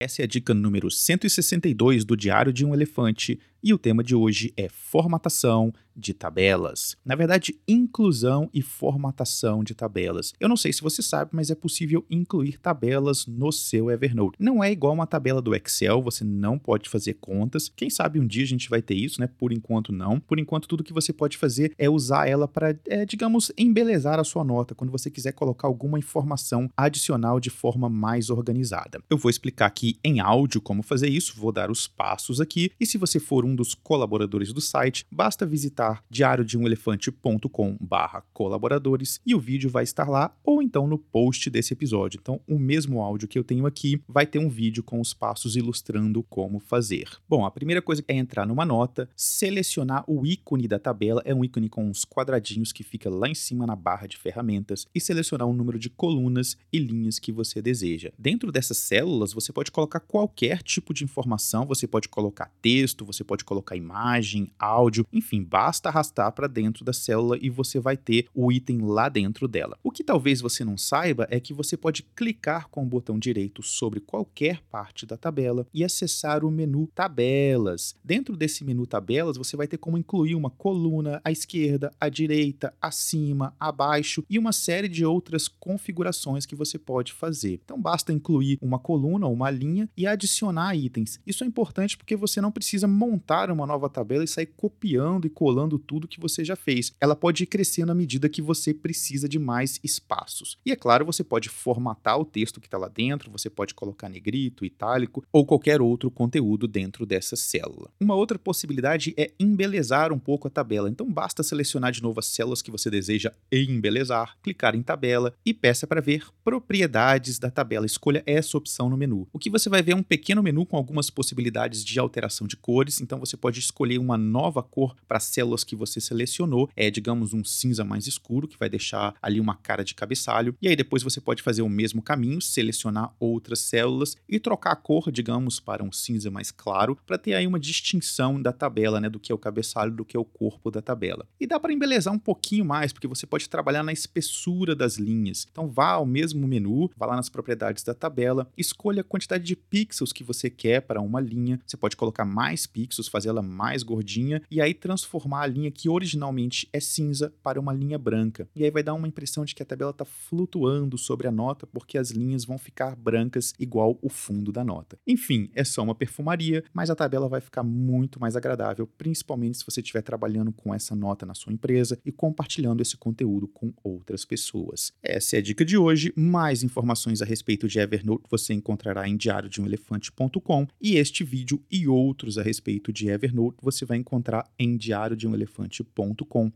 Essa é a dica número 162 do Diário de um Elefante e o tema de hoje é formatação de tabelas. Na verdade, inclusão e formatação de tabelas. Eu não sei se você sabe, mas é possível incluir tabelas no seu Evernote. Não é igual uma tabela do Excel, você não pode fazer contas. Quem sabe um dia a gente vai ter isso, né? Por enquanto não. Por enquanto tudo que você pode fazer é usar ela para, é, digamos, embelezar a sua nota quando você quiser colocar alguma informação adicional de forma mais organizada. Eu vou explicar aqui em áudio como fazer isso, vou dar os passos aqui e se você for um dos colaboradores do site, basta visitar diariodeumelefante.com/colaboradores e o vídeo vai estar lá ou então no post desse episódio. Então, o mesmo áudio que eu tenho aqui vai ter um vídeo com os passos ilustrando como fazer. Bom, a primeira coisa é entrar numa nota, selecionar o ícone da tabela, é um ícone com uns quadradinhos que fica lá em cima na barra de ferramentas e selecionar o número de colunas e linhas que você deseja. Dentro dessas células, você pode colocar qualquer tipo de informação, você pode colocar texto, você pode colocar imagem, áudio, enfim, basta arrastar para dentro da célula e você vai ter o item lá dentro dela. O que talvez você não saiba é que você pode clicar com o botão direito sobre qualquer parte da tabela e acessar o menu Tabelas. Dentro desse menu Tabelas, você vai ter como incluir uma coluna à esquerda, à direita, acima, abaixo e uma série de outras configurações que você pode fazer. Então basta incluir uma coluna ou uma linha e adicionar itens. Isso é importante porque você não precisa montar uma nova tabela e sair copiando e colando tudo que você já fez. Ela pode ir crescendo à medida que você precisa de mais espaços. E é claro, você pode formatar o texto que está lá dentro, você pode colocar negrito, itálico ou qualquer outro conteúdo dentro dessa célula. Uma outra possibilidade é embelezar um pouco a tabela. Então basta selecionar de novo as células que você deseja embelezar, clicar em tabela e peça para ver propriedades da tabela. Escolha essa opção no menu. O que você vai ver é um pequeno menu com algumas possibilidades de alteração de cores, então você pode escolher uma nova cor para as células que você selecionou, é digamos um cinza mais escuro, que vai deixar ali uma cara de cabeçalho, e aí depois você pode fazer o mesmo caminho, selecionar outras células e trocar a cor, digamos, para um cinza mais claro, para ter aí uma distinção da tabela, né, do que é o cabeçalho, do que é o corpo da tabela. E dá para embelezar um pouquinho mais, porque você pode trabalhar na espessura das linhas. Então vá ao mesmo menu, vá lá nas propriedades da tabela, escolha a quantidade de pixels que você quer para uma linha, você pode colocar mais pixels, fazer ela mais gordinha e aí transformar a linha que originalmente é cinza para uma linha branca. E aí vai dar uma impressão de que a tabela está flutuando sobre a nota porque as linhas vão ficar brancas igual o fundo da nota. Enfim, é só uma perfumaria, mas a tabela vai ficar muito mais agradável, principalmente se você estiver trabalhando com essa nota na sua empresa e compartilhando esse conteúdo com outras pessoas. Essa é a dica de hoje. Mais informações a respeito de Evernote você encontrará em diariodeumelefante.com e este vídeo e outros a respeito de Evernote você vai encontrar em diariodeumelefante.com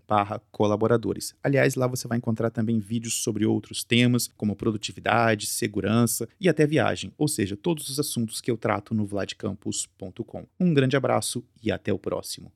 colaboradores. Aliás, lá você vai encontrar também vídeos sobre outros temas, como produtividade, segurança e até viagem, ou seja, todos os assuntos que eu trato no vladcampus.com. Um grande abraço e até o próximo.